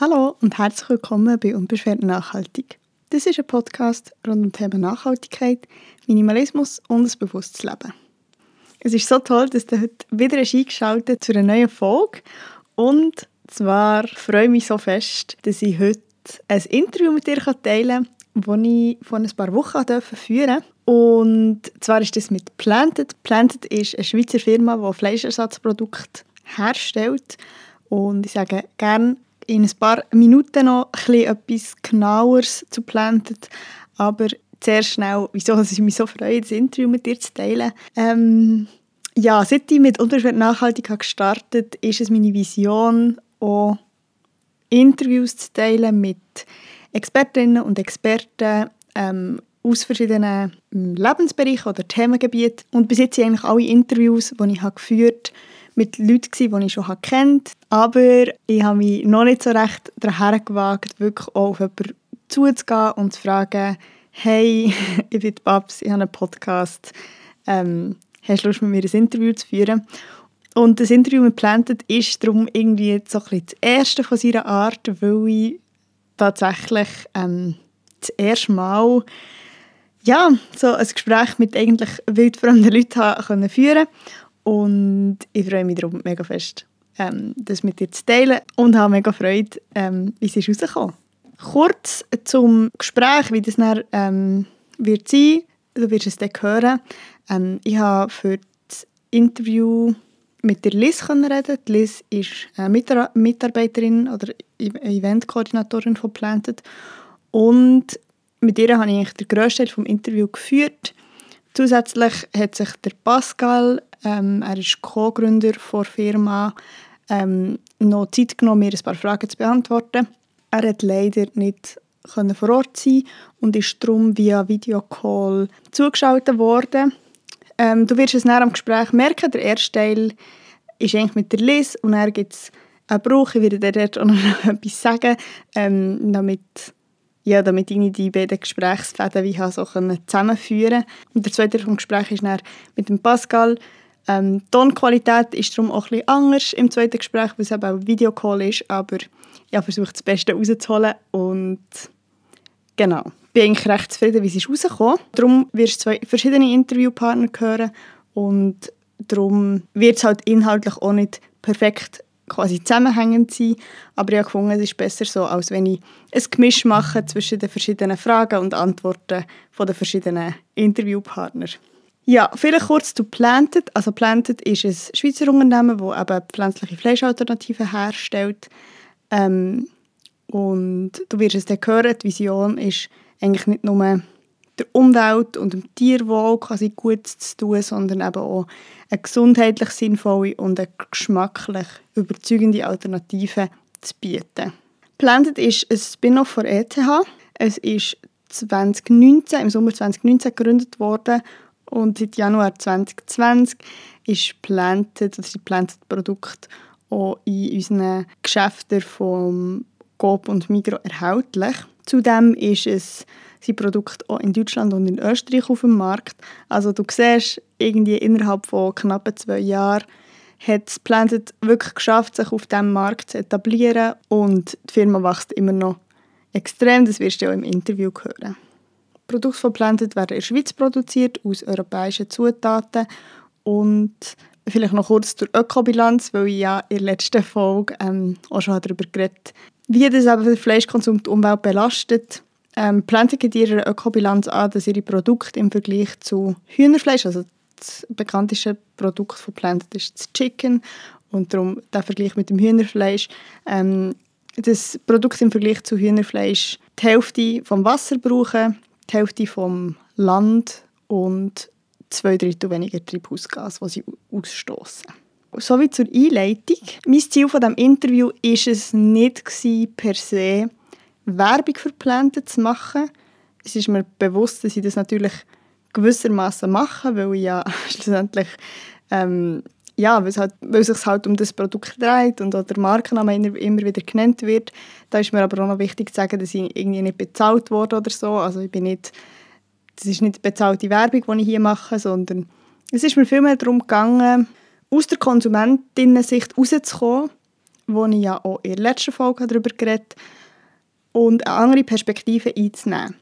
Hallo und herzlich willkommen bei Unbeschwert Nachhaltig. Das ist ein Podcast rund um das Thema Nachhaltigkeit, Minimalismus und ein bewusstes Leben. Es ist so toll, dass du heute wieder eingeschaltet zu einer neuen Folge. Und zwar freue ich mich so fest, dass ich heute ein Interview mit dir teilen kann, das ich vor ein paar Wochen führen durfte. Und zwar ist das mit Planted. Planted ist eine Schweizer Firma, die Fleischersatzprodukte herstellt. Und ich sage gerne in ein paar Minuten noch etwas genaueres zu Planted. Aber sehr schnell, wieso ich mich so freue, das Interview mit dir zu teilen. Ähm, ja, seit ich mit Unterschwert nachhaltig habe gestartet ist es meine Vision, auch Interviews zu teilen mit Expertinnen und Experten ähm, aus verschiedenen ähm, Lebensbereichen oder Themengebieten. Und bis jetzt sind eigentlich alle Interviews, die ich habe geführt habe, mit Leuten, die ich schon kennt. Aber ich habe mich noch nicht so recht daran gewagt, wirklich auch auf jemanden zuzugehen und zu fragen, hey, ich bin Babs, ich habe einen Podcast, ähm, hast du Lust, mit mir ein Interview zu führen? Und das Interview mit Planted ist darum irgendwie so ein bisschen das erste von seiner Art, weil ich tatsächlich ähm, das erste Mal ja, so ein Gespräch mit eigentlich wildfremden Leuten führen und ich freue mich darum mega fest, ähm, das mit dir zu teilen und habe mega Freude, ähm, wie es ist rausgekommen. Kurz zum Gespräch, wie das dann ähm, wird sein, du wirst es dann hören. Ähm, ich habe für das Interview mit der Liz reden. Die Liz ist Mitarbeiterin oder Eventkoordinatorin von Planted und mit ihr habe ich den grössten Teil des Interviews geführt. Zusätzlich hat sich der Pascal ähm, er ist Co-Gründer der Firma. Ähm, noch Zeit genommen, mir ein paar Fragen zu beantworten. Er hat leider nicht vor Ort sein und ist darum via Videocall zugeschaltet worden. Ähm, du wirst es nach dem Gespräch merken, der erste Teil ist eigentlich mit der Liz und dann gibt es einen Bruch. Ich werde dir dort auch noch etwas sagen, ähm, damit, ja, damit ich die beiden Gesprächsfäden wie so zusammenführen Und der zweite Teil des Gesprächs ist dann mit dem Pascal, ähm, die Tonqualität ist darum auch etwas anders im zweiten Gespräch, weil es eben auch ein Videocall ist, aber ich habe versucht, das Beste rauszuholen und genau, bin eigentlich recht zufrieden, wie es ist rausgekommen. Darum wirst du zwei verschiedene Interviewpartner hören und darum wird es halt inhaltlich auch nicht perfekt quasi zusammenhängend sein, aber ich habe gefunden, es ist besser so, als wenn ich ein Gemisch mache zwischen den verschiedenen Fragen und Antworten von den verschiedenen Interviewpartnern. Ja, vielleicht kurz zu Planted. Also Planted ist ein Schweizer Unternehmen, das eben pflanzliche Fleischalternativen herstellt. Ähm, und du wirst es dann hören, die Vision ist eigentlich nicht nur der Umwelt und dem Tierwohl quasi gut zu tun, sondern eben auch eine gesundheitlich sinnvolle und eine geschmacklich überzeugende Alternative zu bieten. Planted ist ein Spin-off von ETH. Es ist 2019, im Sommer 2019 gegründet worden und seit Januar 2020 ist Planted, also die Planted Produkt auch in unseren Geschäften vom Coop und Migro erhältlich. Zudem ist es sein Produkt auch in Deutschland und in Österreich auf dem Markt. Also du siehst, irgendwie innerhalb von knapp zwei Jahren hat es Planted wirklich geschafft, sich auf diesem Markt zu etablieren und die Firma wächst immer noch extrem. Das wirst du auch im Interview hören. Produkte von Planted werden in der Schweiz produziert, aus europäischen Zutaten. Und vielleicht noch kurz zur Ökobilanz, weil ich ja in der letzten Folge ähm, auch schon darüber geredet wie das eben der Fleischkonsum die Umwelt belastet. Ähm, Planted gibt ihre Ökobilanz an, dass ihre Produkte im Vergleich zu Hühnerfleisch, also das bekannteste Produkt von Planted ist das Chicken und darum der Vergleich mit dem Hühnerfleisch, ähm, das Produkt im Vergleich zu Hühnerfleisch die Hälfte vom Wasser brauchen, die Hälfte vom Land und zwei Drittel weniger Treibhausgas, was sie ausstoßen. Sowie zur Einleitung. Mein Ziel von dem Interview ist es nicht per se Werbung für Planten zu machen. Es ist mir bewusst, dass ich das natürlich gewissermaßen mache, weil ich ja schlussendlich ähm, ja, weil es, halt, weil sich halt um das Produkt dreht und auch der Markenname immer wieder genannt wird. Da ist mir aber auch noch wichtig zu sagen, dass ich irgendwie nicht bezahlt wurde oder so. Also ich bin nicht, das ist nicht bezahlte Werbung, die ich hier mache, sondern es ist mir vielmehr darum gegangen, aus der Konsumentin-Sicht rauszukommen wo ich ja auch in der letzten Folge darüber geredet habe, und eine andere Perspektive einzunehmen.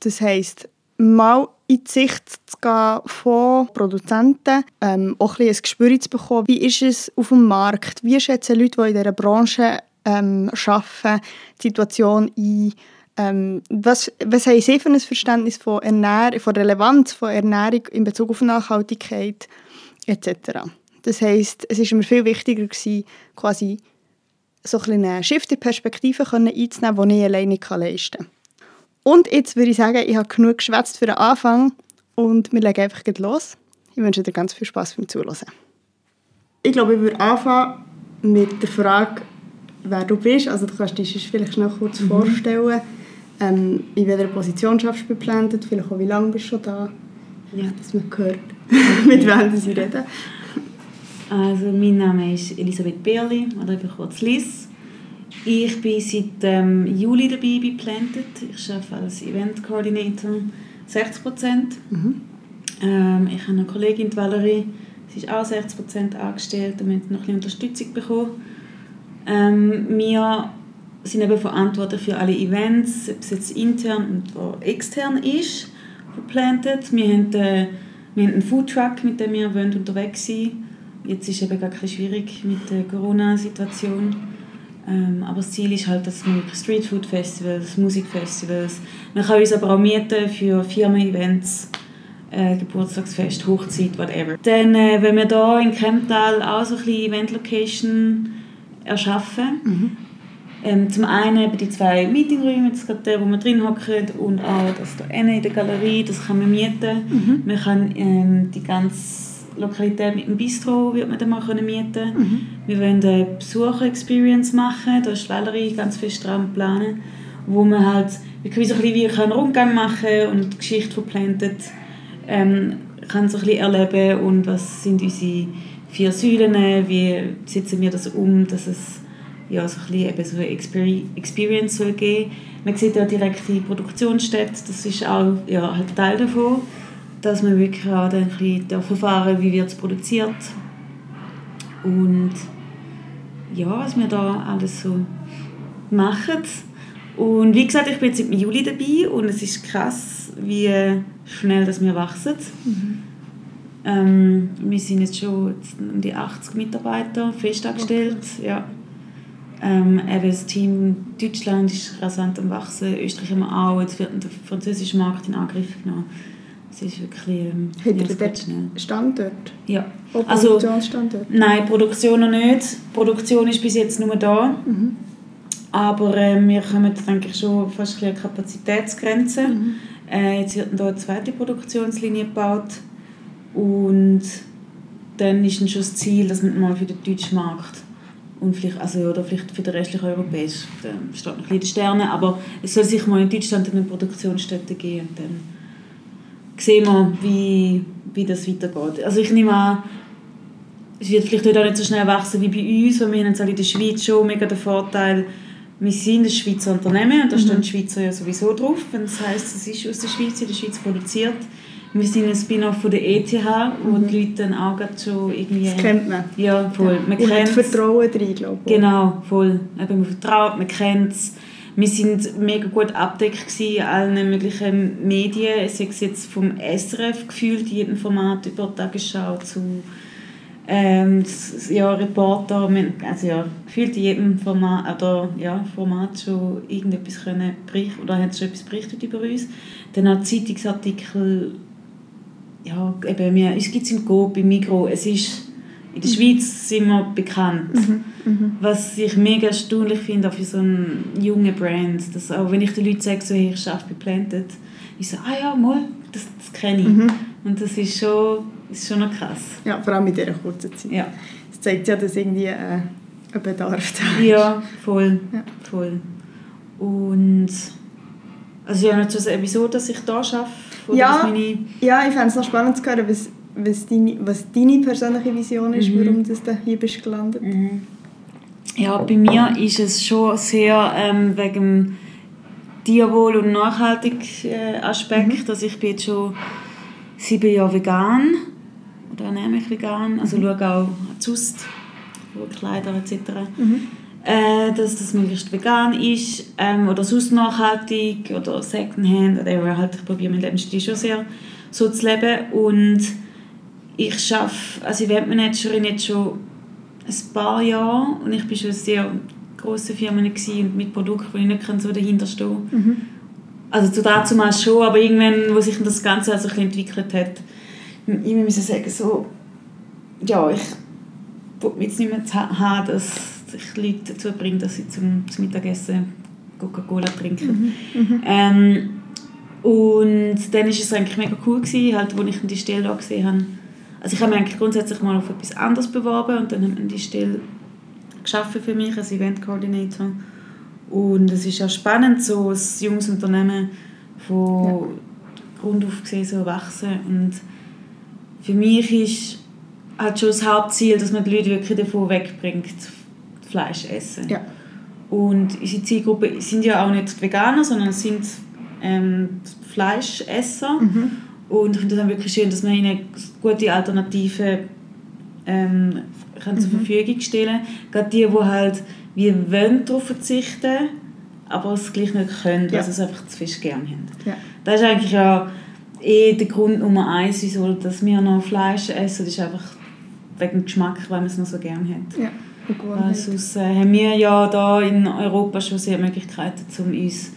Das heisst, mal in die Sicht zu gehen von Produzenten, ähm, auch ein, ein Gespür zu bekommen, wie ist es auf dem Markt, wie schätzen Leute, die in dieser Branche ähm, arbeiten, die Situation ein, ähm, was, was haben Sie für ein Verständnis von, Ernährung, von Relevanz von Ernährung in Bezug auf Nachhaltigkeit etc. Das heisst, es war mir viel wichtiger, gewesen, quasi so eine Shift in Perspektive einzunehmen, die ich alleine leisten kann. Und jetzt würde ich sagen, ich habe genug geschwätzt für den Anfang und wir legen einfach los. Ich wünsche dir ganz viel Spaß beim Zuhören. Ich glaube, ich würde anfangen mit der Frage, wer du bist. Also du kannst dich vielleicht schnell kurz mhm. vorstellen. Ähm, in welcher Position schaffst du bei Planted? Vielleicht auch, wie lange bist du schon da? Ja. Dass man hört, mit wem sie reden. Also mein Name ist Elisabeth Berli, oder eben kurz Liz. Ich bin seit ähm, Juli dabei bei Planted. Ich arbeite als Event Coordinator 60 Prozent. Mhm. Ähm, ich habe eine Kollegin, die Valerie, sie ist auch 60 Prozent angestellt und wir haben noch ein bisschen Unterstützung bekommen. Ähm, wir sind eben verantwortlich für alle Events, ob es jetzt intern und extern ist, Planted. Wir haben, äh, wir haben einen Foodtruck, mit dem wir unterwegs sein wollen. Jetzt ist es eben gar schwierig mit der Corona-Situation ähm, aber das Ziel ist halt, dass wir Streetfood-Festivals, Musikfestivals, man kann uns aber auch mieten für Firmen-Events, äh, Geburtstagsfest, Hochzeit, whatever. Dann, äh, wenn wir hier in Kemptal auch so ein bisschen Event-Location erschaffen, mhm. ähm, zum einen eben die zwei Meetingräume, das gerade der, wo wir drin hocken, und auch das da in der Galerie, das kann man mieten. Mhm. Man kann ähm, die ganze Lokalität mit dem Bistro wird man dann mal mieten. Mhm. Wir wollen eine Besucher-Experience machen, da ist Valerie ganz fest dran planen, wo man halt wie so ein bisschen einen Rundgang machen und die Geschichte von Planted ähm, kann so ein bisschen erleben und was sind unsere vier Säulen, wie setzen wir das um, dass es ja, so ein bisschen eben so eine Experience soll geben. Man sieht ja direkt die Produktionsstätte, das ist auch ja, halt Teil davon dass man wirklich auch dann ein erfahren wie wird es produziert und ja, was wir da alles so machen. Und wie gesagt, ich bin jetzt im Juli dabei und es ist krass, wie schnell dass wir wachsen. Mhm. Ähm, wir sind jetzt schon um die 80 Mitarbeiter festangestellt. Okay. Ja. Ähm, eben das Team Deutschland ist rasant am Wachsen, Österreich haben wir auch, jetzt wird der französische Markt in Angriff genommen. Es ist wirklich ähm, Hat ja, dort schnell. Standort? Ja. Auch also, Produktionsstandort? Nein, Produktion noch nicht. Produktion ist bis jetzt nur da. Mhm. Aber äh, wir kommen, denke ich, schon fast ein Kapazitätsgrenze. Mhm. Äh, jetzt wird hier eine zweite Produktionslinie gebaut. Und dann ist dann schon das Ziel, dass man mal für den deutschen Markt und vielleicht, also, oder vielleicht für den restlichen europäischen, da steht noch ein bisschen in den Sternen, aber es soll sich mal in Deutschland eine Produktionsstätte geben. Und dann sehen wir, wie, wie das weitergeht. Also ich nehme an, es wird vielleicht auch nicht so schnell wachsen wie bei uns, weil wir haben jetzt in der Schweiz schon mega den Vorteil, wir sind ein Schweizer Unternehmen und da mhm. stehen die Schweizer ja sowieso drauf, wenn das heisst, es ist aus der Schweiz, in der Schweiz produziert. Wir sind ein Spin-off von der ETH, wo mhm. die Leute dann auch schon irgendwie... Das kennt man. Ja, voll. Ja. Man kennt Vertrauen drin, glaube ich. Genau, voll. Eben, man vertraut, man kennt es wir sind mega gut abdeckt in allen möglichen Medien, sei es jetzt vom SRF gefühlt, jedem Format über Tagesschau zu ähm, ja, Reporter, also ja, gefühlt in jedem Format, oder, ja, Format schon irgendetwas können berichten, oder haben schon etwas berichtet über uns. Dann auch Zeitungsartikel, ja, eben, wir, es gibt es im Coop, im Migros, es ist in der Schweiz sind wir bekannt. Mhm. Mhm. Was ich mega erstaunlich finde, auch für so eine junge Brand. Dass auch wenn ich den Leuten sage, so, hey, ich arbeite bei Planted, ich so, ah ja, mal, das, das kenne ich. Mhm. Und das ist schon, ist schon noch krass. Ja, vor allem in dieser kurzen Zeit. Ja. Das zeigt ja, dass irgendwie äh, ein Bedarf da ist. Ja, voll. Ja. voll. Und also ja, nicht so wieso, dass ich da arbeite. Ja, meine... ja, ich fände es noch spannend zu hören, was was deine, was deine persönliche Vision ist, mhm. warum du hier bist gelandet. Mhm. Ja, bei mir ist es schon sehr ähm, wegen dem Tierwohl- und Nachhaltig-Aspekt. Äh, mhm. Also ich bin jetzt schon sieben Jahre vegan oder ernähre mich vegan. Also mhm. schaue auch Zust, Kleider etc. Mhm. äh, dass das möglichst vegan ist ähm, oder sonst nachhaltig oder Secondhand. Oder halt, ich probiere meinen Lebensstil schon sehr so zu leben. Und ich schaffe als Eventmanagerin jetzt schon ein paar Jahre und ich war schon sehr grossen Firmen und mit Produkten, wo ich nicht so dahinter stehe. Mhm. Also zu dazu mal schon, aber irgendwann, wo sich das Ganze also ein entwickelt hat, ich muss sagen, so, ja, ich will jetzt nicht mehr haben, dass ich Leute dazu bringe, dass sie zum, zum Mittagessen Coca-Cola trinken. Mhm. Mhm. Ähm, und dann war es eigentlich mega cool, gewesen, halt, als ich die Stelle gesehen habe. Also ich habe mich eigentlich grundsätzlich mal auf etwas anderes beworben und dann haben wir die Stelle geschaffen für mich als Event Coordinator. Und es ist auch spannend, so ein junges Unternehmen von ja. Grund auf gesehen so wachsen. Und für mich ist halt schon das Hauptziel, dass man die Leute wirklich davon wegbringt, Fleisch essen. Ja. Und unsere Zielgruppe sind ja auch nicht Veganer, sondern sind ähm, Fleischesser. Mhm. Und ich finde das wirklich schön, dass man ihnen gute Alternativen ähm, kann zur mhm. Verfügung stellen Gerade die, die halt wie wollen darauf verzichten aber es gleich nicht können, weil sie es einfach zu fisch gerne haben. Ja. Das ist eigentlich ja eh der Grund Nummer eins, wieso dass wir noch Fleisch essen. Das ist einfach wegen dem Geschmack, weil man es noch so gerne hat. Ja. Sonst äh, haben wir ja da in Europa schon sehr Möglichkeiten, um uns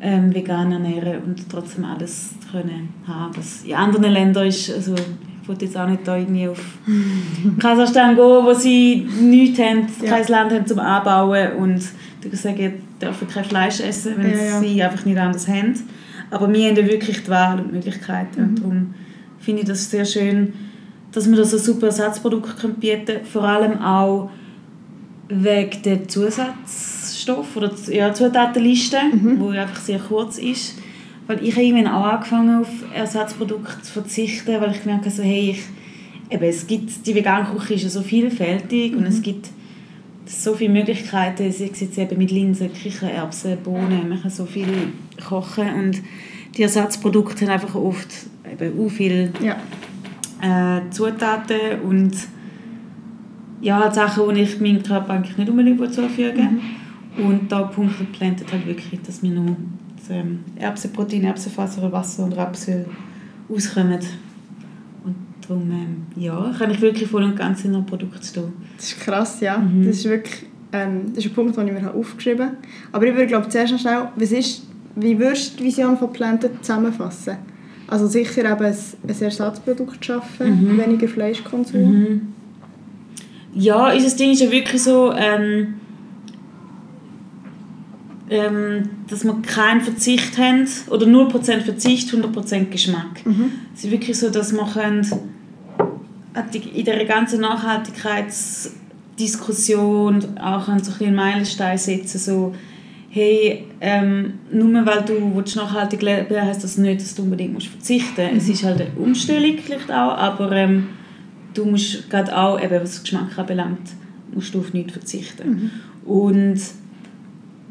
ähm, vegan ernähren und trotzdem alles können haben. Was in anderen Ländern ist, also ich wollte jetzt auch nicht da irgendwie auf Kasachstan gehen, wo sie nichts haben, ja. kein Land haben zum Anbauen und die sagen, dürfen kein Fleisch essen, wenn ja, ja. sie einfach nicht anders haben. Aber wir haben ja wirklich die Wahl und die Möglichkeiten mhm. und darum finde ich das sehr schön, dass wir da so super Ersatzprodukte bieten können, vor allem auch wegen der Zusatzstoffe oder ja, Zutatenliste, mhm. wo einfach sehr kurz ist. Weil ich habe irgendwann auch angefangen auf Ersatzprodukte zu verzichten, weil ich gemerkt habe, so, hey, ich, eben, es gibt, die vegane Küche ist ja so vielfältig mhm. und es mhm. gibt so viele Möglichkeiten, sei es jetzt eben mit Linsen, Kichererbsen, Bohnen, man kann so viel kochen und die Ersatzprodukte haben einfach oft eben auch viele ja. äh, Zutaten und ja, halt Sachen, die ich meinem Körper eigentlich nicht unbedingt zufügen mhm. Und da punktet Planted halt wirklich, dass wir nur ähm, Erbsenprotein, Erbsenfaser, Wasser und Rapsöl auskommen. Und darum, ähm, ja, kann ich wirklich voll und ganz in einem Produkt stehen. Das ist krass, ja. Mhm. Das ist wirklich ähm, das ist ein Punkt, den ich mir aufgeschrieben habe. Aber ich würde glaube zuerst noch schnell, was ist, wie würdest du die Vision von Planted zusammenfassen? Also sicher eben ein, ein Ersatzprodukt schaffen, mhm. weniger Fleischkonsum. Ja, unser Ding ist ja wirklich so, ähm, ähm, dass wir keinen Verzicht haben oder 0% Verzicht, 100% Geschmack. Mhm. Es ist wirklich so, dass wir können, in dieser ganzen Nachhaltigkeitsdiskussion auch so einen Meilenstein setzen, so hey, ähm, nur weil du nachhaltig leben willst, heisst das nicht, dass du unbedingt musst verzichten musst. Mhm. Es ist halt eine Umstellung vielleicht auch, aber ähm, du musst gerade auch, eben, was Geschmack anbelangt, musst du auf nichts verzichten. Mhm. Und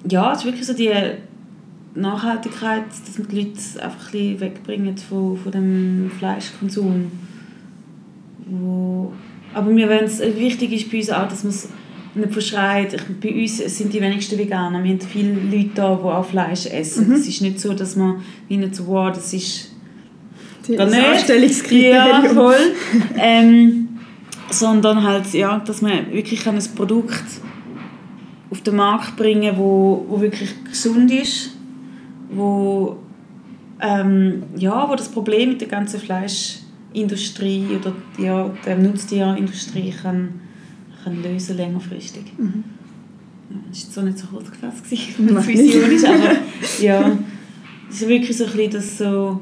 ja, es ist wirklich so die Nachhaltigkeit, dass man die Leute einfach ein bisschen wegbringen von, von dem Fleischkonsum. Wo, aber mir wichtig ist bei uns auch, dass man es nicht verschreit. bei uns sind die wenigsten Veganer. Wir haben viele Leute da, die auch Fleisch essen. Mhm. Es ist nicht so, dass man wie nicht so, wow, das ist das Anstellungskriterium. Ja, voll. ähm, sondern halt, ja, dass man wirklich ein Produkt auf den Markt bringen wo, wo wirklich gesund ist, wo, ähm, ja, wo das Problem mit der ganzen Fleischindustrie oder ja, der Nutztierindustrie kann, kann lösen längerfristig. Mhm. Das war so nicht so kurz gefasst, was die Vision ist, aber ja, es ist wirklich so ein bisschen das so,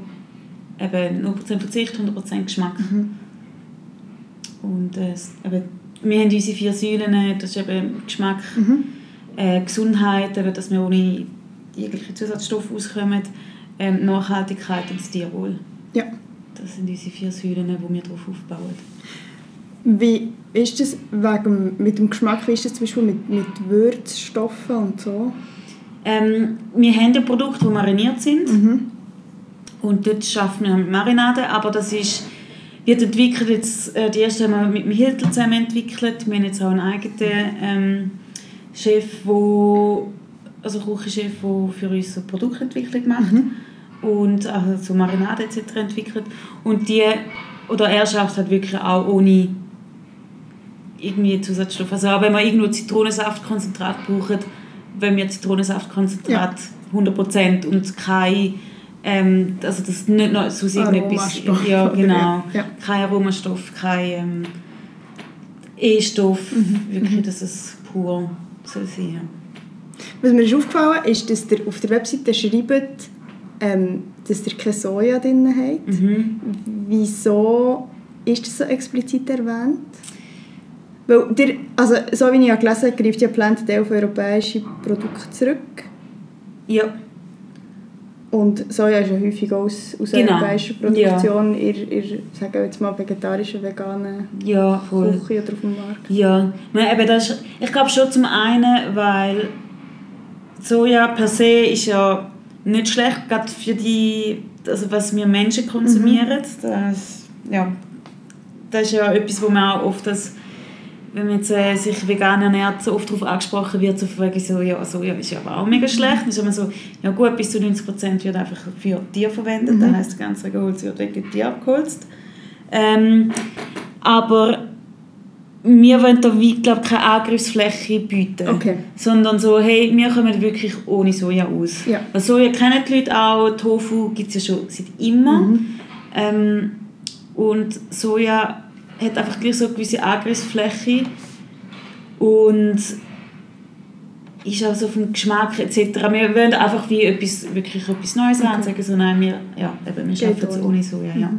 eben 0% Verzicht, 100% Geschmack. Mhm. Und äh, eben, wir haben unsere vier Säulen, das ist eben Geschmack, mhm. äh, Gesundheit, eben, dass wir ohne jegliche Zusatzstoffe auskommen, ähm, Nachhaltigkeit und das Tierwohl. Ja. Das sind unsere vier Säulen, die wir darauf aufbauen. Wie ist das wegen, mit dem Geschmack, wie ist das zum Beispiel mit, mit Würzstoffen und so? Ähm, wir haben ja Produkte, die mariniert sind. Mhm. Und dort arbeiten wir mit Marinade, aber das ist, wird entwickelt, jetzt, äh, die erste haben wir mit dem Hilton zusammen entwickelt, wir haben jetzt auch einen eigenen ähm, Chef, wo, also Küchenchef, der für uns so Produktentwicklung macht Mhm. und also so Marinade etc. entwickelt. Und die, oder er schafft halt wirklich auch ohne irgendwie Zusatzstoffe. Also auch wenn wir irgendwo Zitronensaftkonzentrat brauchen, wenn wir Zitronensaftkonzentrat 100% und kein ähm, also das nicht noch so irgendetwas ja genau ja. kein Aromastoff kein ähm, E-Stoff Mhm. wirklich dass es pur soll sein. Was mir ist aufgefallen ist, dass ihr auf der Webseite schreibt, ähm, dass ihr kein Soja drin habt. mhm. Wieso ist das so explizit erwähnt? Weil der, also, so wie ich ja gelesen habe, greift ja Plant auf europäische Produkte zurück. ja Und Soja ist ja häufig aus, aus Genau. europäischer Produktion, in, in, sagen wir jetzt mal, vegetarischen, veganen ja voll Küche oder auf dem Markt. Ja, eben das ist, ich glaube schon zum einen, weil Soja per se ist ja nicht schlecht, gerade für die, also was wir Menschen konsumieren. Das, ja, das ist ja etwas, wo man auch oft, das, wenn man jetzt, äh, sich vegan ernährt, so oft darauf angesprochen wird, so von wegen so, ja, Soja ist ja aber auch mega schlecht. Dann ist immer so, ja gut, bis zu 90% wird einfach für Tiere verwendet, Mhm. das heisst, das ganze Holz wird vegetarisch abgeholzt. Ähm, aber wir wollen da wie, glaub, keine Angriffsfläche bieten. Okay. Sondern so, hey, wir kommen wirklich ohne Soja aus. Ja. Weil Soja kennen die Leute auch, Tofu gibt es ja schon seit immer. Mhm. Ähm, und Soja hat einfach gleich so eine gewisse Angriffsfläche und ist auch so vom Geschmack etc. Wir wollen einfach wie etwas, wirklich etwas Neues haben und sagen so, nein, wir, ja, eben, wir schaffen es ohne. ohne Soja. Ja.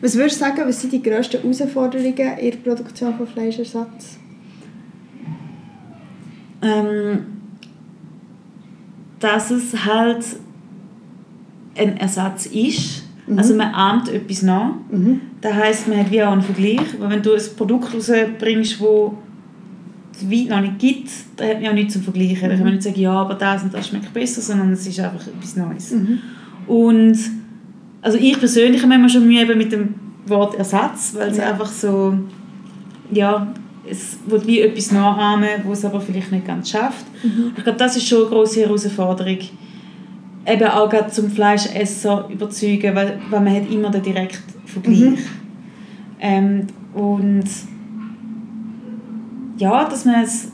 Was würdest du sagen, was sind die grössten Herausforderungen in der Produktion von Fleischersatz? ähm, dass es halt ein Ersatz ist. Mhm. Also man ahmt etwas nach. Mhm. Das heisst, man hat wie auch einen Vergleich. Weil wenn du ein Produkt rausbringst, das es weit noch nicht gibt, dann hat man ja nichts zum Vergleichen. Dann kann man nicht sagen, ja, aber das und das schmeckt besser, sondern es ist einfach etwas Neues. Mhm. Und also ich persönlich habe manchmal schon Mühe eben mit dem Wort Ersatz, weil es Ja. einfach so, ja, es wird wie etwas nachahmen, wo es aber vielleicht nicht ganz schafft. Mhm. Ich glaube, das ist schon eine grosse Herausforderung. Eben auch gerade zum Fleischesser überzeugen, weil, weil man hat immer den direkten Vergleich. Mhm. Ähm, und ja, dass man es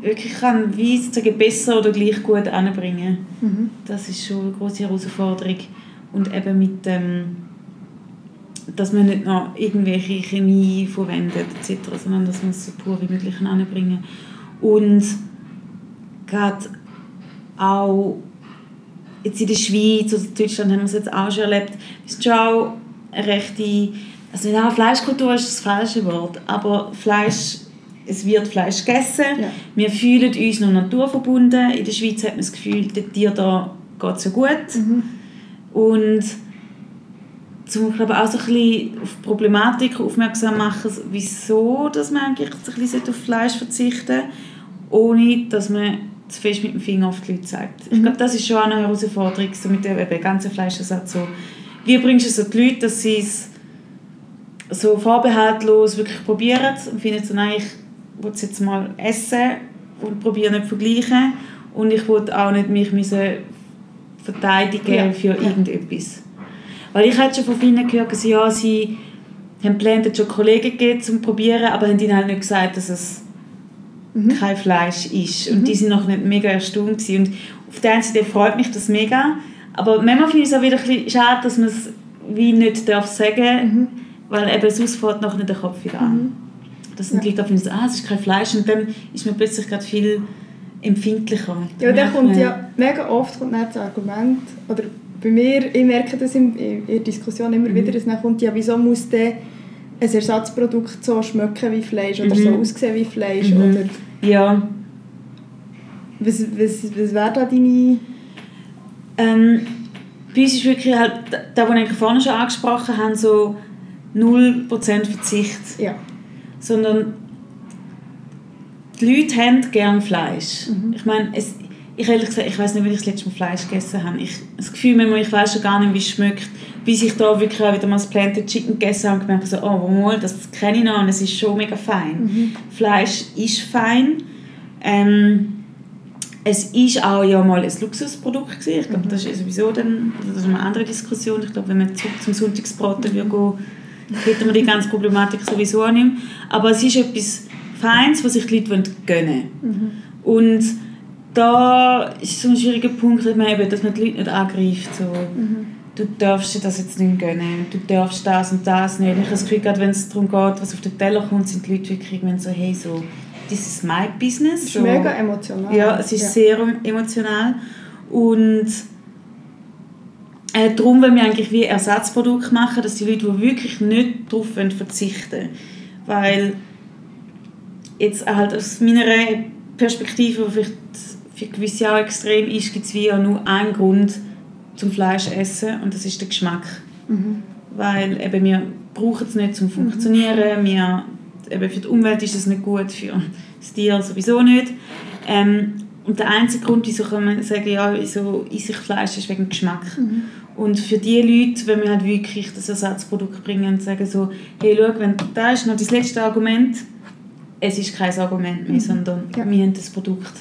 wirklich kann, wie sozusagen besser oder gleich gut anbringen Mhm. das ist schon eine große Herausforderung. Und eben mit dem, dass man nicht noch irgendwelche Chemie verwendet etc., sondern dass man es so pur wie möglich anbringen Und gerade auch jetzt in der Schweiz oder Deutschland haben wir es jetzt auch schon erlebt, ist schon auch eine rechte, also ja, Fleischkultur ist das falsche Wort, aber Fleisch, es wird Fleisch gegessen, Ja. wir fühlen uns noch naturverbunden, in der Schweiz hat man das Gefühl, den Tieren da geht es so gut Mhm. und zum glaube auch so ein bisschen auf die Problematik aufmerksam machen, wieso dass man eigentlich ein bisschen auf Fleisch verzichten sollte, ohne dass man zu fest mit dem Finger auf die Leute zeigt. Ich Mhm. glaube, das ist schon eine Herausforderung so mit dem eben ganzen Fleischersatz. So, wie bringst du es so die Leute, dass sie es so vorbehaltlos wirklich probieren und finden so, nein, ich will es jetzt mal essen und probiere nicht vergleichen und ich will auch nicht mich müssen verteidigen Ja, für irgendetwas. Weil ich hatte schon von vielen gehört, dass ja, sie haben geplant, schon Kollegen gegeben zum Probieren, aber haben ihnen halt nicht gesagt, dass es Mhm. kein Fleisch ist. Und die sind noch nicht mega erstaunt gewesen. Und auf der einen Seite freut mich das mega, aber manchmal finde ich es auch wieder ein bisschen schade, dass man es wie nicht darf sagen Mhm. weil eben sonst fährt nachher der Kopf wieder an. Mhm. Das sind Ja. Leute, die finden, ah, es ist kein Fleisch und dann ist man plötzlich gerade viel empfindlicher. Ja, da merkt kommt ja mega oft kommt dann das Argument, oder bei mir, ich merke das in, in der Diskussion immer Mhm. wieder, dass dann kommt, ja, wieso muss denn ein Ersatzprodukt so schmecken wie Fleisch oder Mhm. so aussehen wie Fleisch? Mhm. Oder Ja, was, was, was wäre da deine... Ähm, bei uns ist wirklich halt, da, was eigentlich vorhin schon angesprochen haben, so 0% Verzicht. Ja. Sondern die Leute haben gerne Fleisch. Mhm. Ich meine, es, ich ehrlich gesagt, ich weiß nicht, wann ich das letzte Mal Fleisch gegessen habe. Ich, das Gefühl, manchmal, ich weiß schon gar nicht, wie es schmeckt. Bis ich da wirklich auch wieder mal das Planted Chicken gegessen habe und gemerkt habe, so, oh, mal, das kenne ich noch und es ist schon mega fein. Mhm. Fleisch ist fein Ähm, es ist auch ja mal ein Luxusprodukt gewesen. Ich glaube, mhm. das ist sowieso dann, das ist eine andere Diskussion. Ich glaube, wenn man zurück zum Sonntagsbraten würde gehen, hätten wir die ganze Problematik sowieso nicht mehr. Aber es ist etwas Feins, was sich die Leute gönnen wollen. Mhm. Und da ist so ein schwieriger Punkt, dass man, eben, dass man die Leute nicht angreift. So. Mhm. Du darfst dir das jetzt nicht gönnen, du darfst das und das nicht. Ich habe das Gefühl, gerade wenn es darum geht, was auf den Teller kommt, sind die Leute wirklich so, hey, so, das ist mein Business. Das ist mega emotional. Ja, es ist ja. sehr emotional. Und äh, darum wollen wir eigentlich wie Ersatzprodukt machen, dass die Leute, die wirklich nicht darauf verzichten weil jetzt halt aus meiner Perspektive, die vielleicht für gewisse auch extrem ist, gibt es wie auch nur einen Grund zum Fleisch essen und das ist der Geschmack. Mhm. Weil eben wir brauchen es nicht zum Funktionieren, mhm. wir, eben für die Umwelt ist es nicht gut, für das Tier sowieso nicht. Ähm, und der einzige Grund, wieso kann man sagen, ja, wieso esse ich Fleisch, ist wegen dem Geschmack. Mhm. Und für die Leute, wenn wir halt wirklich das Ersatzprodukt bringen und sagen so, hey, schau, wenn, da ist noch das letzte Argument, es ist kein Argument mehr, mhm. sondern ja. wir haben das Produkt, das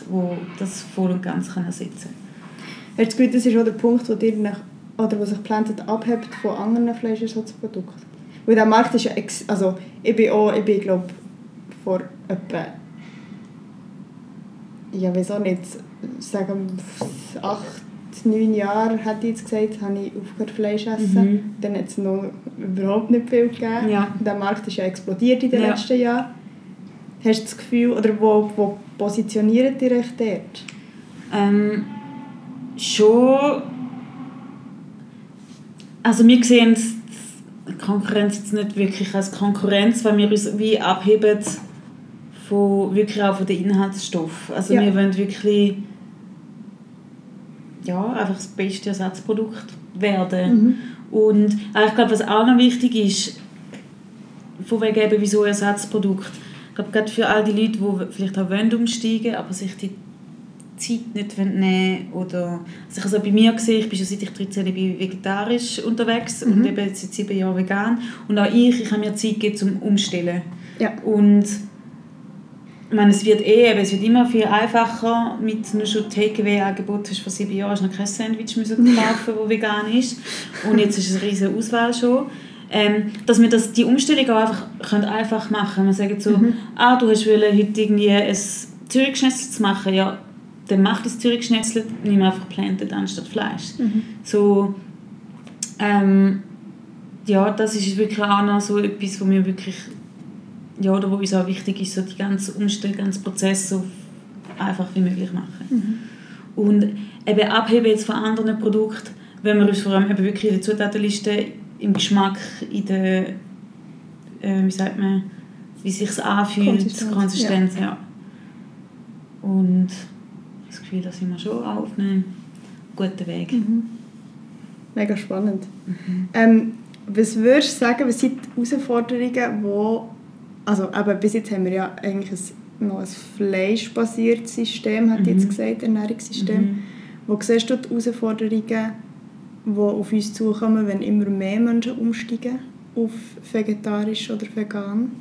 das voll und ganz kann ersetzen kann. Hast du das ist auch der Punkt, wo, dir nach, oder wo sich Planted abhebt von anderen Fleischersatzprodukten? Weil der Markt ist ja, ex also ich bin auch, ich bin glaube vor etwa, ja wieso nicht, sagen acht, neun Jahren, hätte ich jetzt gesagt, habe ich aufgehört Fleisch essen. Mhm. Dann hat es noch überhaupt nicht viel gegeben. Ja. Der Markt ist ja explodiert in den ja. letzten Jahren. Hast du das Gefühl, oder wo, wo positioniert ihr euch dort? Ähm, schon. Also wir sehen die Konkurrenz jetzt nicht wirklich als Konkurrenz, weil wir uns wie abheben von, wirklich auch von den Inhaltsstoffen. Also ja. wir wollen wirklich ja, einfach das beste Ersatzprodukt werden. Mhm. Und ich glaube, was auch noch wichtig ist, von wegen eben, wieso Ersatzprodukt, glaube, gerade für all die Leute, die vielleicht auch wollen umsteigen aber sich die Zeit nicht nehmen oder also ich also bei mir gesehen, ich bin schon seit ich 13 bin vegetarisch unterwegs mhm. und eben seit sieben Jahren vegan und auch ich, ich habe mir Zeit gegeben zum Umstellen ja. und ich meine, es wird eh, es wird immer viel einfacher mit nur schon Takeaway-Angebot hast vor sieben Jahren hast noch kein Sandwich müssen kaufen, das vegan ist und jetzt ist es eine riesige Auswahl schon ähm, dass wir das, die Umstellung auch einfach können einfach machen können. Wir sagen so, mhm. ah, du hast wollen, heute irgendwie ein Zürichschnitzel zu machen, ja, dann mach das Zürichschnitzel, nimm einfach Planted anstatt Fleisch. Mhm. So, ähm, ja, das ist wirklich auch noch so etwas, wo mir wirklich, ja, oder wo uns auch wichtig ist, so die ganze Umstellung, den ganzen Prozess so einfach wie möglich machen. Mhm. Und eben abheben jetzt von anderen Produkten, wenn wir uns vor allem eben wirklich in der Zutatenliste im Geschmack, in der, äh, wie sagt man, wie sich anfühlt, Konsistenz, Konsistenz ja. ja. Und das Gefühl, dass sind wir schon auf einem guten Weg. Mhm. Mega spannend. Mhm. Ähm, was würdest du sagen, was sind die Herausforderungen, wo also eben, bis jetzt haben wir ja eigentlich ein, noch ein fleischbasiertes System, hat mhm. jetzt gesagt, Ernährungssystem. Mhm. Wo siehst du die Herausforderungen, die auf uns zukommen, wenn immer mehr Menschen umsteigen auf vegetarisch oder vegan?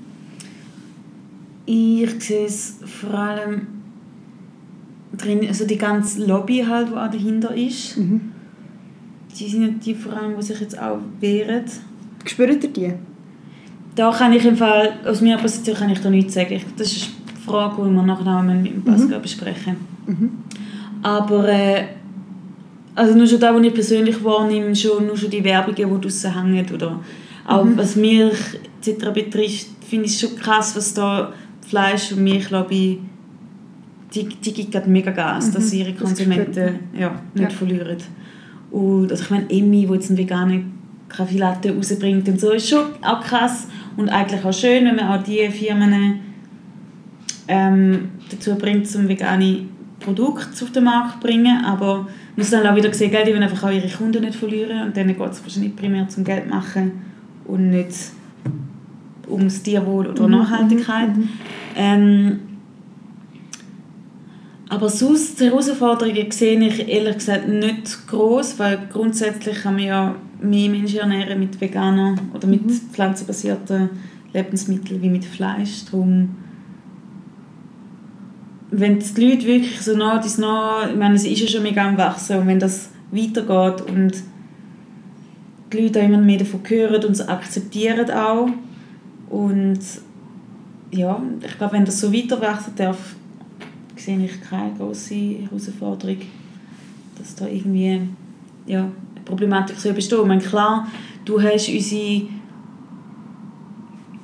Ich sehe es vor allem drin, also die ganze Lobby halt, die auch dahinter ist. Mhm. Die sind die vor allem, die sich jetzt auch wehren. Spürt ihr die? Da kann ich im Fall, aus meiner Position kann ich da nichts sagen. Das ist eine Frage, die wir nachher mit dem Pascal mhm. besprechen. Mhm. Aber äh, also nur schon da, was ich persönlich wahrnehme, schon, nur schon die Werbungen, die draussen hängen oder auch mhm. was Milch etc. betrifft, finde ich es schon krass, was da Fleisch und Milch, glaube ich, die, die gibt gerade mega Gas, mhm. dass ihre Konsumenten ja, nicht ja. verlieren. Und also ich meine, Emmy, die jetzt einen veganen Kaffeelatte rausbringt und so, ist schon auch krass und eigentlich auch schön, wenn man auch diese Firmen ähm, dazu bringt, zum vegane Produkt auf den Markt bringen, aber muss dann auch wieder sehen, die wollen einfach auch ihre Kunden nicht verlieren und denen geht es wahrscheinlich primär zum Geld machen und nicht ums Tierwohl oder mhm, Nachhaltigkeit. Mhm. Ähm, aber sonst, die Herausforderungen sehe ich ehrlich gesagt nicht groß, weil grundsätzlich kann man ja mehr Menschen ernähren mit veganen oder mit mhm. pflanzenbasierten Lebensmitteln wie mit Fleisch. Darum wenn die Leute wirklich so nah dies nah, ich meine, es ist ja schon mega am Wachsen und wenn das weitergeht und die Leute immer mehr davon hören und es akzeptieren auch und ja, ich glaube, wenn das so weiter wachsen darf, sehe ich keine große Herausforderung, dass da irgendwie ja, eine Problematik soll bestehen. Ich meine, klar, du hast unsere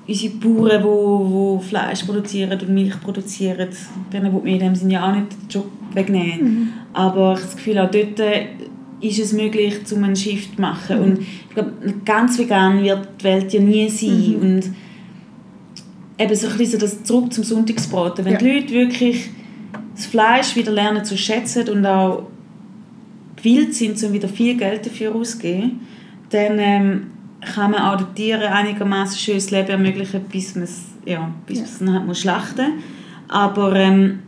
unsere Bauern, die wo, wo Fleisch produzieren und Milch produzieren, denen will man in dem Sinne ja auch nicht den Job wegnehmen. Mhm. Aber ich habe das Gefühl, auch dort ist es möglich, um einen Shift zu machen. Mhm. Und ich glaube, ganz vegan wird die Welt ja nie sein. Mhm. Und eben so ein bisschen das zurück zum Sonntagsbraten. Wenn ja. die Leute wirklich das Fleisch wieder lernen zu schätzen und auch gewillt sind, um wieder viel Geld dafür auszugeben, dann ähm, kann man auch den Tieren einigermaßen schönes Leben ermöglichen, bis man es ja, bis ja. dann halt muss schlachten Aber ähm,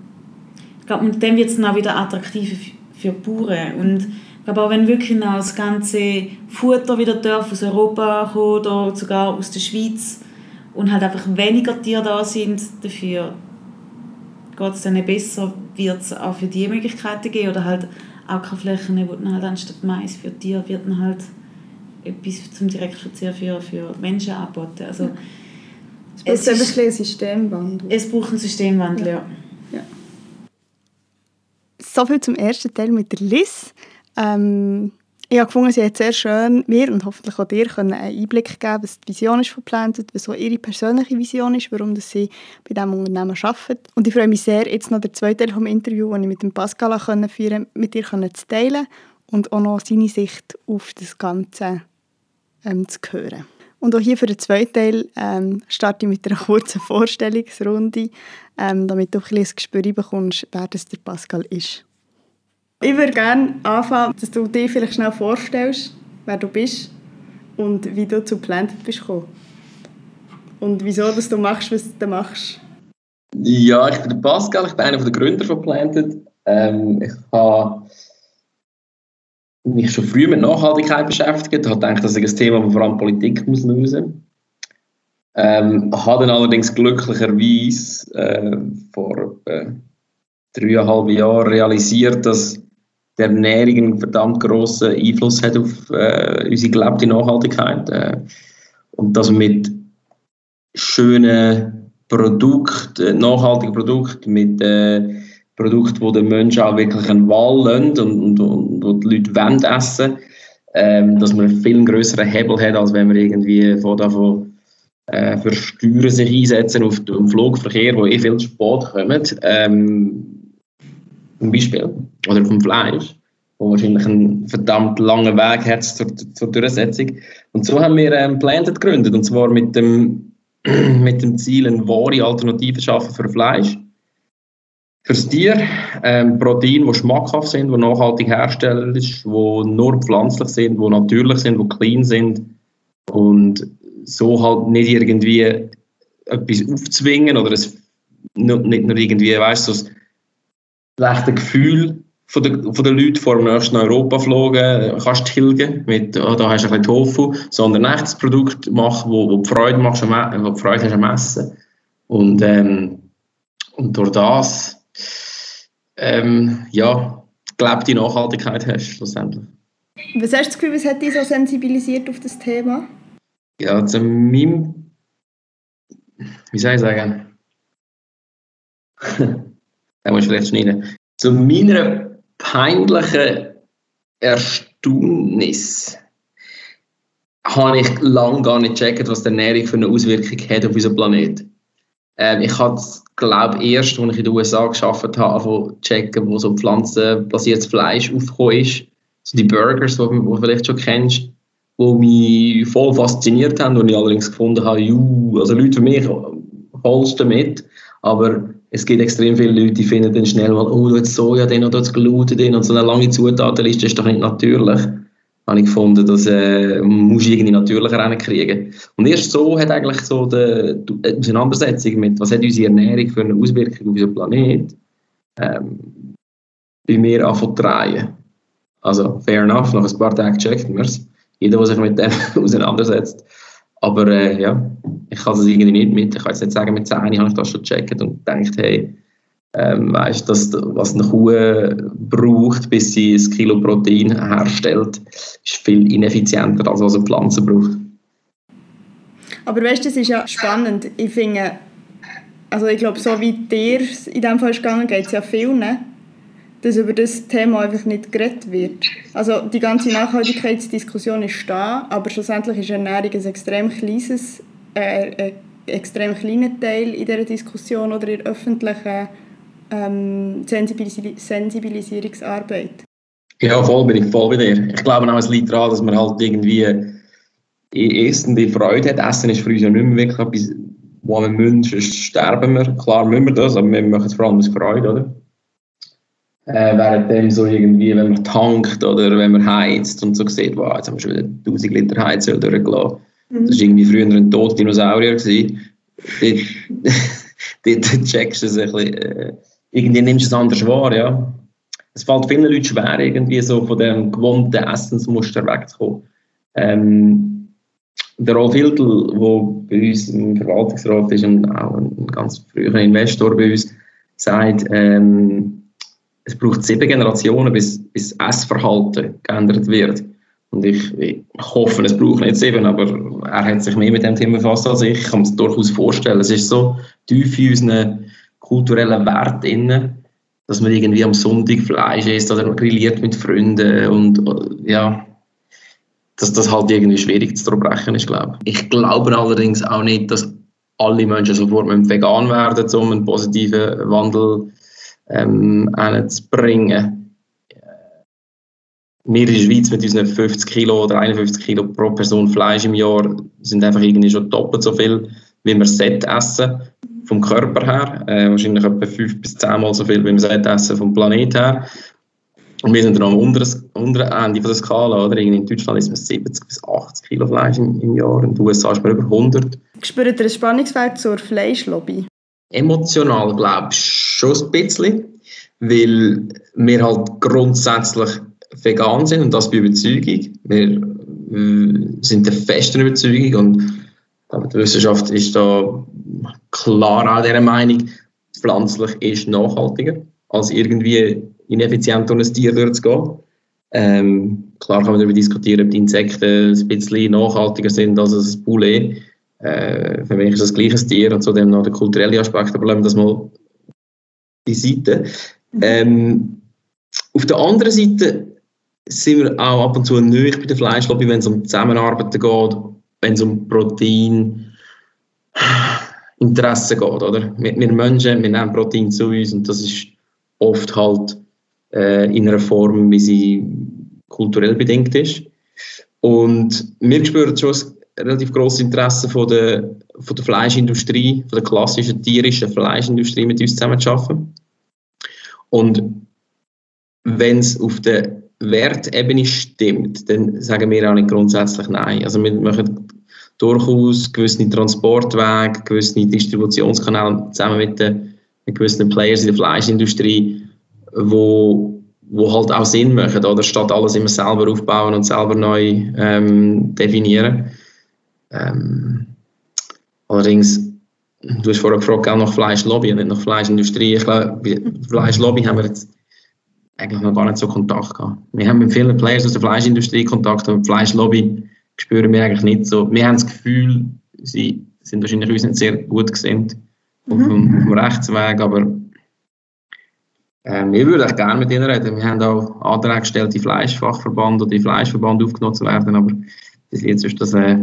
ich glaube, dann wird es dann auch wieder attraktiver für die Bauern. Und ich glaube auch, wenn wirklich noch das ganze Futter wieder darf aus Europa kommen oder sogar aus der Schweiz und halt einfach weniger Tiere da sind, dafür geht es dann besser, wird es auch für die Möglichkeiten geben oder halt auch keine Flächen, wo dann halt anstatt Mais für Tiere wird dann halt etwas zum Direktverzehr für, für Menschen angeboten. Also, es braucht es ein Systemwandel. Es braucht einen Systemwandel, ja. ja. So viel zum ersten Teil mit der Liz. Ähm, ich habe gefunden, sie hat sehr schön mir und hoffentlich auch dir einen Einblick geben was die Vision ist von Planted, was so ihre persönliche Vision ist, warum dass sie bei diesem Unternehmen arbeitet. Und ich freue mich sehr, jetzt noch den zweiten Teil vom Interview, das ich mit dem Pascal führen konnte, mit dir zu teilen und auch noch seine Sicht auf das Ganze ähm, zu hören. Und auch hier für den zweiten Teil ähm, starte ich mit einer kurzen Vorstellungsrunde, ähm, damit du ein, ein Gespür bekommst, wer das der Pascal ist. Ich würde gerne anfangen, dass du dir vielleicht schnell vorstellst, wer du bist und wie du zu Planted bist gekommen. Und wieso dass du machst, was du machst. Ja, ich bin der Pascal, ich bin einer der Gründer von Planted. Ähm, ich habe mich schon früh mit Nachhaltigkeit beschäftigt, habe gedacht, das ist ein Thema, das vor allem Politik muss lösen. Ähm, habe dann allerdings glücklicherweise äh, vor äh, dreieinhalb Jahren realisiert, dass der Ernährung einen verdammt grossen Einfluss hat auf äh, unsere gelebte Nachhaltigkeit. Äh, und dass mit schönen Produkten, nachhaltigen Produkten, mit äh, Produkte, wo der Mensch auch wirklich eine Wahl lässt und, und, und wo die Leute wollen essen ähm, dass man einen viel größeren Hebel hat, als wenn man irgendwie von davon äh, für Steuern sich einsetzen auf den Flugverkehr, wo eh viel zu spät kommt. Ähm, zum Beispiel. Oder vom Fleisch, wo wahrscheinlich einen verdammt langen Weg hat zur, zur Durchsetzung. Und so haben wir ähm, Planted gegründet, und zwar mit dem, mit dem Ziel, eine wahre Alternative zu schaffen für Fleisch fürs Tier. Ähm, Proteine, die schmackhaft sind, die nachhaltig hergestellt ist, die nur pflanzlich sind, die natürlich sind, die clean sind und so halt nicht irgendwie etwas aufzwingen oder es nicht nur irgendwie, weißt du, so ein schlechtes Gefühl von den, Leuten vor dem nächsten Europa flogen, kannst tilgen mit, oh, da hast du ein bisschen Tofu, sondern ein echtes Produkt machen, wo, wo Freude, machst, wo du Freude hast am Essen. Und, ähm, und durch das ähm, ja, gelebte Nachhaltigkeit hast, schlussendlich. Was hast du das Gefühl, was hat dich so sensibilisiert auf das Thema? Ja, zu meinem, wie soll ich sagen, da muss ich vielleicht schneiden. Zu meiner peinlichen Erstaunnis habe ich lange gar nicht gecheckt, was die Ernährung für eine Auswirkung hat auf unseren Planeten. Ähm, ich habe glaube erst, als ich in den USA geschafft habe, zu checken, wo so pflanzenbasiertes Fleisch aufgekommen ist. So die Burgers, die du vielleicht schon kennst, die mich voll fasziniert haben und ich allerdings gefunden habe, juh, also Leute für mich holst damit, aber es gibt extrem viele Leute, die finden dann schnell mal, oh, du hast Soja drin oder du hast Gluten drin und so eine lange Zutatenliste ist doch nicht natürlich habe ich gefunden, dass äh, muss irgendwie natürlicher reinkriegen. Und erst so hat eigentlich so die, die Auseinandersetzung mit, was hat unsere Ernährung für eine Auswirkung auf unseren Planet, ähm, bei mir anfangen. Also, fair enough, nach ein paar Tagen checkt man es. Jeder, der sich mit dem auseinandersetzt. Aber äh, ja, ich kann das irgendwie nicht mit. Ich kann jetzt nicht sagen, mit 10 habe ich das schon gecheckt und gedacht, hey, Ähm, weißt, dass, was eine Kuh braucht, bis sie ein Kilo Protein herstellt, ist viel ineffizienter, als was eine Pflanze braucht. Aber weißt du, das ist ja spannend. Ich finde, also ich glaube, so wie dir in diesem Fall ist gegangen, geht es ja vielen, dass über das Thema einfach nicht geredet wird. Also die ganze Nachhaltigkeitsdiskussion ist da, aber schlussendlich ist Ernährung ein extrem kleines, äh, ein extrem kleiner Teil in dieser Diskussion oder in der öffentlichen ähm, Sensibilis Sensibilisierungsarbeit. Ja, voll bin ich voll bei dir. Ich glaube auch, es liegt daran, dass man halt irgendwie Essen die Freude hat. Essen ist für uns ja nicht mehr wirklich etwas, wo wir müssen, sterben wir. Klar müssen wir das, aber wir machen es vor allem aus Freude, oder? Äh, währenddem so irgendwie, wenn man tankt oder wenn man heizt und so sieht, wow, jetzt haben wir schon wieder 1000 Liter Heizöl durchgelassen. Mhm. Das war irgendwie früher ein toter Dinosaurier. Dort checkst du es ein bisschen, äh, irgendwie nimmst du es anders wahr, ja. Es fällt vielen Leuten schwer, irgendwie so von dem gewohnten Essensmuster wegzukommen. Ähm, der Rolf Hiltl, der bei uns im Verwaltungsrat ist und auch ein ganz früher Investor bei uns, sagt, ähm, es braucht sieben Generationen, bis, bis das Essverhalten geändert wird. Und ich, ich hoffe, es braucht nicht sieben, aber er hat sich mehr mit dem Thema befasst als ich. Ich kann mir das durchaus vorstellen. Es ist so tief in unseren kulturellen Wert inne, dass man irgendwie am Sonntag Fleisch isst oder grilliert mit Freunden und ja, dass das halt irgendwie schwierig zu durchbrechen ist, glaube ich. Ich glaube allerdings auch nicht, dass alle Menschen sofort vegan werden, um einen positiven Wandel ähm, zu bringen. Wir in der Schweiz mit unseren 50 Kilo oder 51 Kilo pro Person Fleisch im Jahr sind einfach irgendwie schon doppelt so viel, wie wir Set essen vom Körper her. Äh, wahrscheinlich etwa 5 bis 10 Mal so viel, wie wir Set essen vom Planet her. Und wir sind dann am unteren, unteren Ende von der Skala. Oder? in Deutschland ist man 70 bis 80 Kilo Fleisch im, im Jahr, in den USA ist man über 100. Spürt ihr ein Spannungsfeld zur Fleischlobby? Emotional, glaube ich, schon ein bisschen, weil wir halt grundsätzlich vegan sind und das bei Überzeugung. Wir äh, sind der festen Überzeugung und die Wissenschaft ist da klar auch dieser Meinung, pflanzlich ist nachhaltiger, als irgendwie ineffizient durch ein Tier durchzugehen. Ähm, klar kann man darüber diskutieren, ob die Insekten ein bisschen nachhaltiger sind als ein Poulet. Äh, für mich ist das das gleiche Tier und zudem noch der kulturelle Aspekt, aber lassen wir das mal beiseite. Ähm, auf der anderen Seite sind wir auch ab und zu nöch bei der Fleischlobby, wenn es um Zusammenarbeiten geht, wenn es um Protein Interesse geht. Oder? Wir, wir Menschen wir nehmen Protein zu uns und das ist oft halt äh, in einer Form, wie sie kulturell bedingt ist. Und wir spüren schon ein relativ grosses Interesse von der, von der Fleischindustrie, von der klassischen tierischen Fleischindustrie mit uns zusammen zu arbeiten. Und wenn es auf der Wertebene stimmt, dann sagen wir auch nicht grundsätzlich nein. Also wir machen durchaus gewisse Transportwege, gewisse Distributionskanäle zusammen mit, den, mit gewissen Players in der Fleischindustrie, wo, wo halt auch Sinn machen, oder statt alles immer selber aufbauen und selber neu ähm, definieren. Ähm, allerdings Du hast vorher gefragt, auch nach Fleischlobby und nicht nach Fleischindustrie. Ich glaube, Fleischlobby haben wir jetzt eigentlich noch gar nicht so Kontakt gehabt. Wir haben mit vielen Players aus der Fleischindustrie Kontakt, aber Fleischlobby spüren wir eigentlich nicht so. Wir haben das Gefühl, sie sind wahrscheinlich uns nicht sehr gut gesinnt auf, mhm. auf dem Rechtsweg, aber äh, wir würden auch gerne mit ihnen reden. Wir haben auch Anträge gestellt, die Fleischfachverband oder die Fleischverband aufgenommen zu werden, aber bis jetzt ist das äh,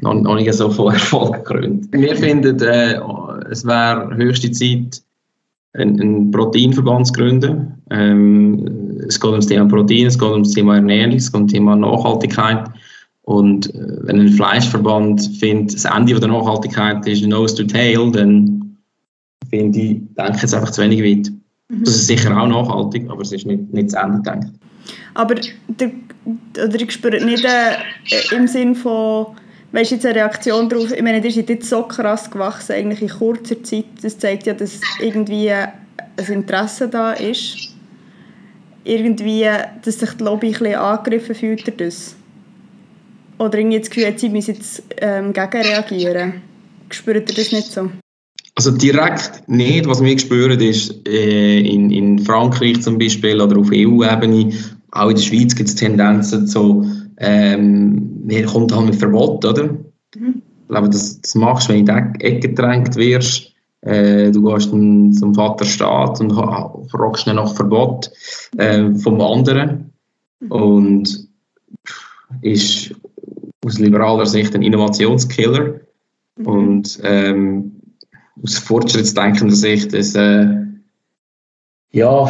noch, noch nicht so von Erfolg gekrönt. Wir finden, äh, es wäre höchste Zeit, einen, einen Proteinverband zu gründen. Ähm, es geht um das Thema Protein, es geht um das Thema Ernährung, es geht um das Thema Nachhaltigkeit. Und äh, wenn ein Fleischverband findet, das Ende der Nachhaltigkeit ist Nose to Tail, dann finde ich, denke ich jetzt einfach zu wenig weit. Mhm. Das ist sicher auch nachhaltig, aber es ist nicht, nicht zu Ende gedacht. Aber der, oder ich spüre nicht äh, im Sinn von, weißt jetzt eine Reaktion darauf, ich meine, ihr seid jetzt so krass gewachsen, eigentlich in kurzer Zeit, das zeigt ja, dass irgendwie ein Interesse da ist. Irgendwie, dass sich die Lobby ein bisschen angegriffen fühlt durch das. Oder irgendwie das Gefühl, sie müssen jetzt ähm, gegenreagieren. Spürt ihr das nicht so? Also direkt nicht. Was wir spüren, ist äh, in, in Frankreich zum Beispiel oder auf EU-Ebene, auch in der Schweiz gibt es Tendenzen so, ähm, hier kommt halt mit Verbot, oder? Mhm. Ich glaube, das, das machst du, wenn du in die Ecke gedrängt wirst. Äh, du gehst dann zum Vaterstaat und fragst ihn nach Verbot äh, vom anderen. Mhm. Und ist aus liberaler Sicht ein Innovationskiller. Mhm. Und ähm, aus fortschrittsdenkender Sicht ist äh, ja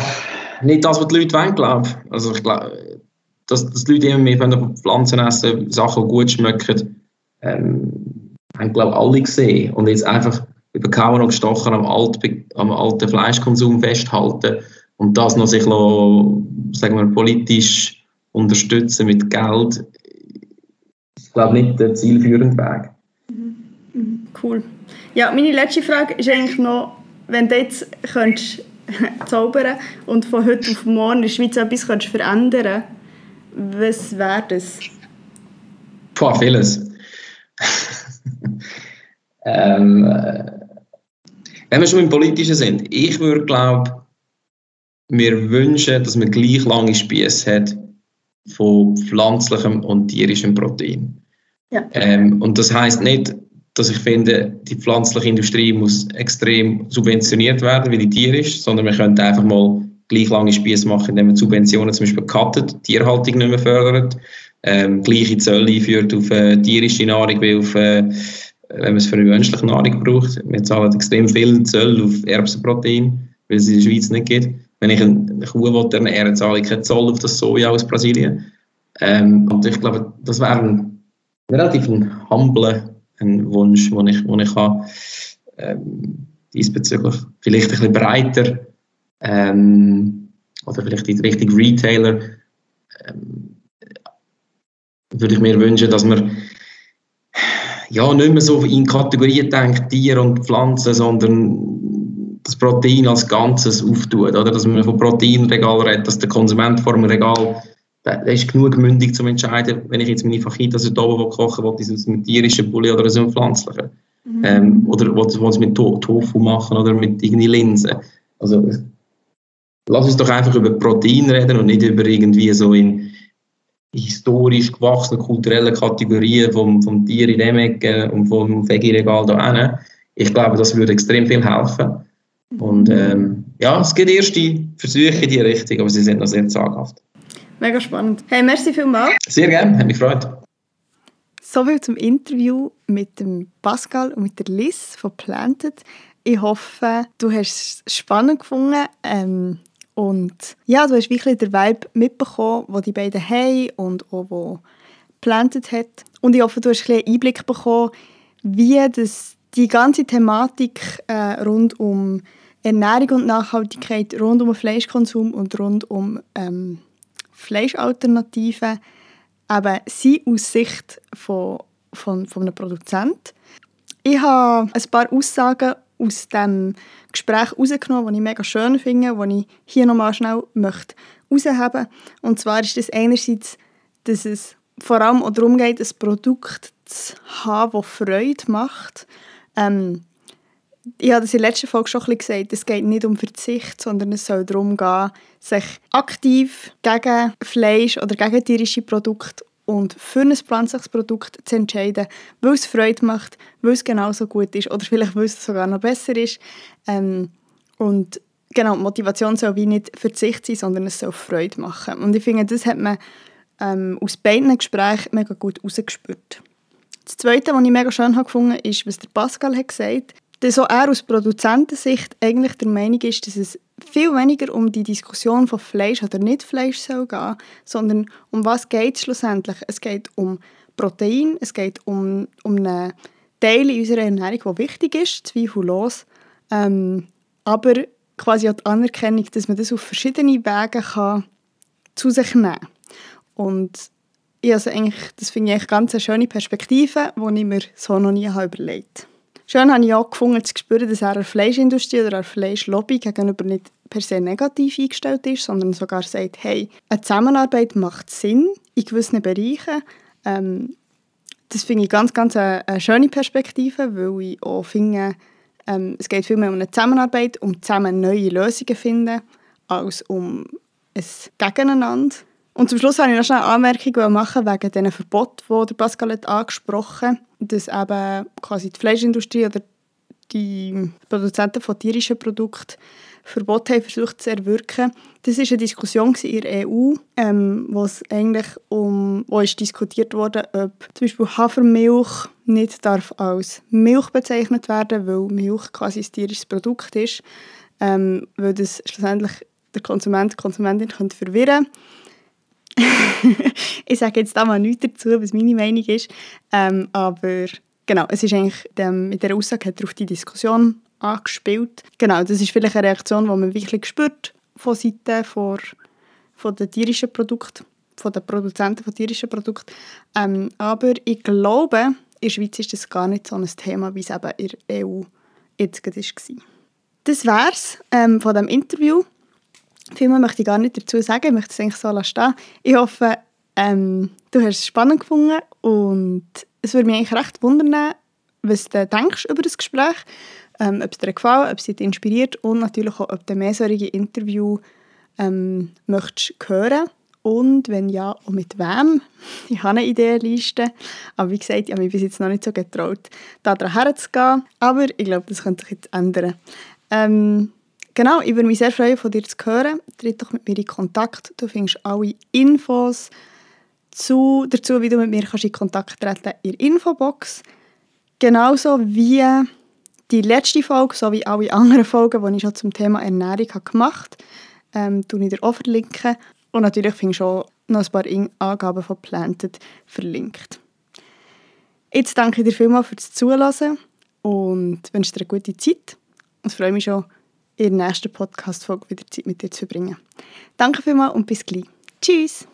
nicht das, was die Leute wollen, glaube ich. Also ich glaube, dass, dass die Leute immer mehr Pflanzen essen, Sachen gut schmecken, ähm, haben glaube ich alle gesehen. Und jetzt einfach über Kauer und gestochen am, Alt, am alten Fleischkonsum festhalten und das noch sich noch, sagen wir, politisch unterstützen mit Geld, ist glaube ich nicht der zielführende Weg. Cool. Ja, meine letzte Frage ist eigentlich noch, wenn du jetzt könntest zaubern und von heute auf morgen in der Schweiz etwas könntest verändern was wäre das? Boah, vieles. ähm, äh, wenn wir schon im Politischen sind, ich würde glaube, mir wünschen, dass man gleich lange Spieße hat von pflanzlichem und tierischem Protein. Ja. Ähm, und das heißt nicht, dass ich finde, die pflanzliche Industrie muss extrem subventioniert werden, wie die tierisch, sondern wir könnten einfach mal gleich lange Spieße machen, indem man Subventionen zum Beispiel cuttet, Tierhaltung nicht mehr fördert, ähm, gleiche Zölle einführt auf äh, tierische Nahrung wie auf, äh, wenn man es für eine menschliche Nahrung braucht. Wir zahlen extrem viel Zölle auf Erbsenprotein, weil es in der Schweiz nicht gibt. Wenn ich eine Kuh ernähren zahle ich keinen Zoll auf das Soja aus Brasilien. Ähm, und ich glaube, das wäre ein relativ humbler Wunsch, den ich, den ich habe. Ähm, diesbezüglich vielleicht ein bisschen breiter ähm, oder vielleicht in Richtung Retailer ähm, würde ich mir wünschen, dass man ja, nicht mehr so in Kategorien denkt, Tier und Pflanzen, sondern das Protein als Ganzes auftut. Oder? Dass man von Proteinregal redet, dass der Konsument vor dem Regal der, ist genug mündig zum entscheiden, wenn ich jetzt meine Fajitas da oben kochen will, ist es mit tierischen Bulli oder so einem pflanzlichen. Mhm. Ähm, oder will es mit Tofu machen oder mit irgendwie Linsen. Also lass uns doch einfach über Protein reden und nicht über irgendwie so in historisch gewachsenen kulturellen Kategorien vom, vom Tier in dem Ecke und vom Veggie-Regal da hin. Ich glaube, das würde extrem viel helfen. Und ähm, ja, es gibt erste Versuche in die Richtung, aber sie sind noch sehr zaghaft. Mega spannend. Hey, merci vielmals. Sehr gerne, hat mich gefreut. Soviel zum Interview mit dem Pascal und mit der Liz von Planted. Ich hoffe, du hast es spannend gefunden. Ähm, und ja, du hast wirklich den Vibe mitbekommen, den die beiden haben und auch wo Planted hat. Und ich hoffe, du hast einen Einblick bekommen, wie das, die ganze Thematik äh, rund um Ernährung und Nachhaltigkeit, rund um den Fleischkonsum und rund um ähm, Fleischalternativen eben sind aus Sicht von, von, von einem Produzenten. Ich habe ein paar Aussagen aus dem Gespräch herausgenommen, die ich mega schön finde, die ich hier nochmal schnell möchte herausheben. Und zwar ist das einerseits, dass es vor allem darum geht, ein Produkt zu haben, das Freude macht. Ähm, ich habe das in der letzten Folge schon ein bisschen gesagt, es geht nicht um Verzicht, sondern es soll darum gehen, sich aktiv gegen Fleisch oder gegen tierische Produkte und für ein pflanzliches Produkt zu entscheiden, weil es Freude macht, weil es genauso gut ist oder vielleicht weil es sogar noch besser ist. Ähm, und genau, Motivation soll wie nicht Verzicht sein, sondern es soll Freude machen. Und ich finde, das hat man ähm, aus beiden Gesprächen mega gut herausgespürt. Das Zweite, was ich mega schön habe, ist, was der Pascal hat gesagt hat, dass auch er aus Produzentensicht eigentlich der Meinung ist, dass es viel weniger um die Diskussion von Fleisch oder nicht Fleisch soll gehen, sondern um was geht es schlussendlich? Es geht um Protein, es geht um, um einen Teil in unserer Ernährung, der wichtig ist, zweifellos, ähm, aber quasi auch die Anerkennung, dass man das auf verschiedene Wege kann zu sich nehmen kann. Und also eigentlich, das finde ich eigentlich ganz eine schöne Perspektive, die ich mir so noch nie überlegt habe. Schön habe ich auch zu spüren, dass er der Fleischindustrie oder der Fleischlobby gegenüber nicht per se negativ eingestellt ist, sondern sogar sagt, hey, eine Zusammenarbeit macht Sinn in gewissen Bereichen. Ähm, das finde ich ganz, ganz eine, eine, schöne Perspektive, weil ich auch finde, Ähm, es geht vielmehr um eine Zusammenarbeit, um zusammen neue Lösungen zu finden, als um ein Gegeneinander. Und zum Schluss wollte ich noch schnell eine Anmerkung machen wegen diesen Verbot, die Pascal hat angesprochen hat, dass eben quasi die Fleischindustrie oder die Produzenten von tierischen Produkten Verbot haben versucht zu erwirken. Das war eine Diskussion in der EU, ähm, wo es eigentlich um, wo ist diskutiert wurde, ob zum Beispiel Hafermilch nicht darf als Milch bezeichnet werden, weil Milch quasi ein tierisches Produkt ist, ähm, weil das schlussendlich der Konsument, die Konsumentin könnte verwirren ich sage jetzt da mal nichts dazu, was meine Meinung ist, ähm, aber genau, es ist eigentlich, ähm, mit dieser Aussage hat er auf die Diskussion angespielt. Genau, das ist vielleicht eine Reaktion, die man wirklich spürt von Seiten von, von den tierischen Produkten, von den Produzenten von tierischen Produkten. Ähm, aber ich glaube, in der Schweiz ist das gar nicht so ein Thema, wie es eben in der EU jetzt gerade war. Das wäre es ähm, von diesem Interview. Viel mehr möchte ich gar nicht dazu sagen, ich möchte es eigentlich so lassen. Ich hoffe, ähm, du hast es spannend gefunden und es würde mich eigentlich recht wundern, was du denkst über das Gespräch, ähm, ob es dir gefällt, ob es dich inspiriert und natürlich auch, ob du mehr solche Interview ähm, möchtest hören und wenn ja, auch mit wem. Ich habe eine Ideenliste, aber wie gesagt, ich habe mich bis jetzt noch nicht so getraut, da herzugehen, aber ich glaube, das könnte sich jetzt ändern. Ähm, genau, ich würde mich sehr freuen, von dir zu hören. Tritt doch mit mir in Kontakt. Du findest alle Infos zu, dazu, wie du mit mir kannst in Kontakt treten in der Infobox. Genauso wie die letzte Folge, sowie alle anderen Folgen, die ich schon zum Thema Ernährung gemacht habe, ähm, ich dir auch verlinken. Und natürlich findest du auch noch ein paar Angaben von Planted verlinkt. Jetzt danke ich dir vielmals fürs Zuhören und wünsche dir eine gute Zeit. Und freue mich schon, in der nächsten Podcast-Folge wieder Zeit mit dir zu verbringen. Danke vielmals und bis gleich. Tschüss!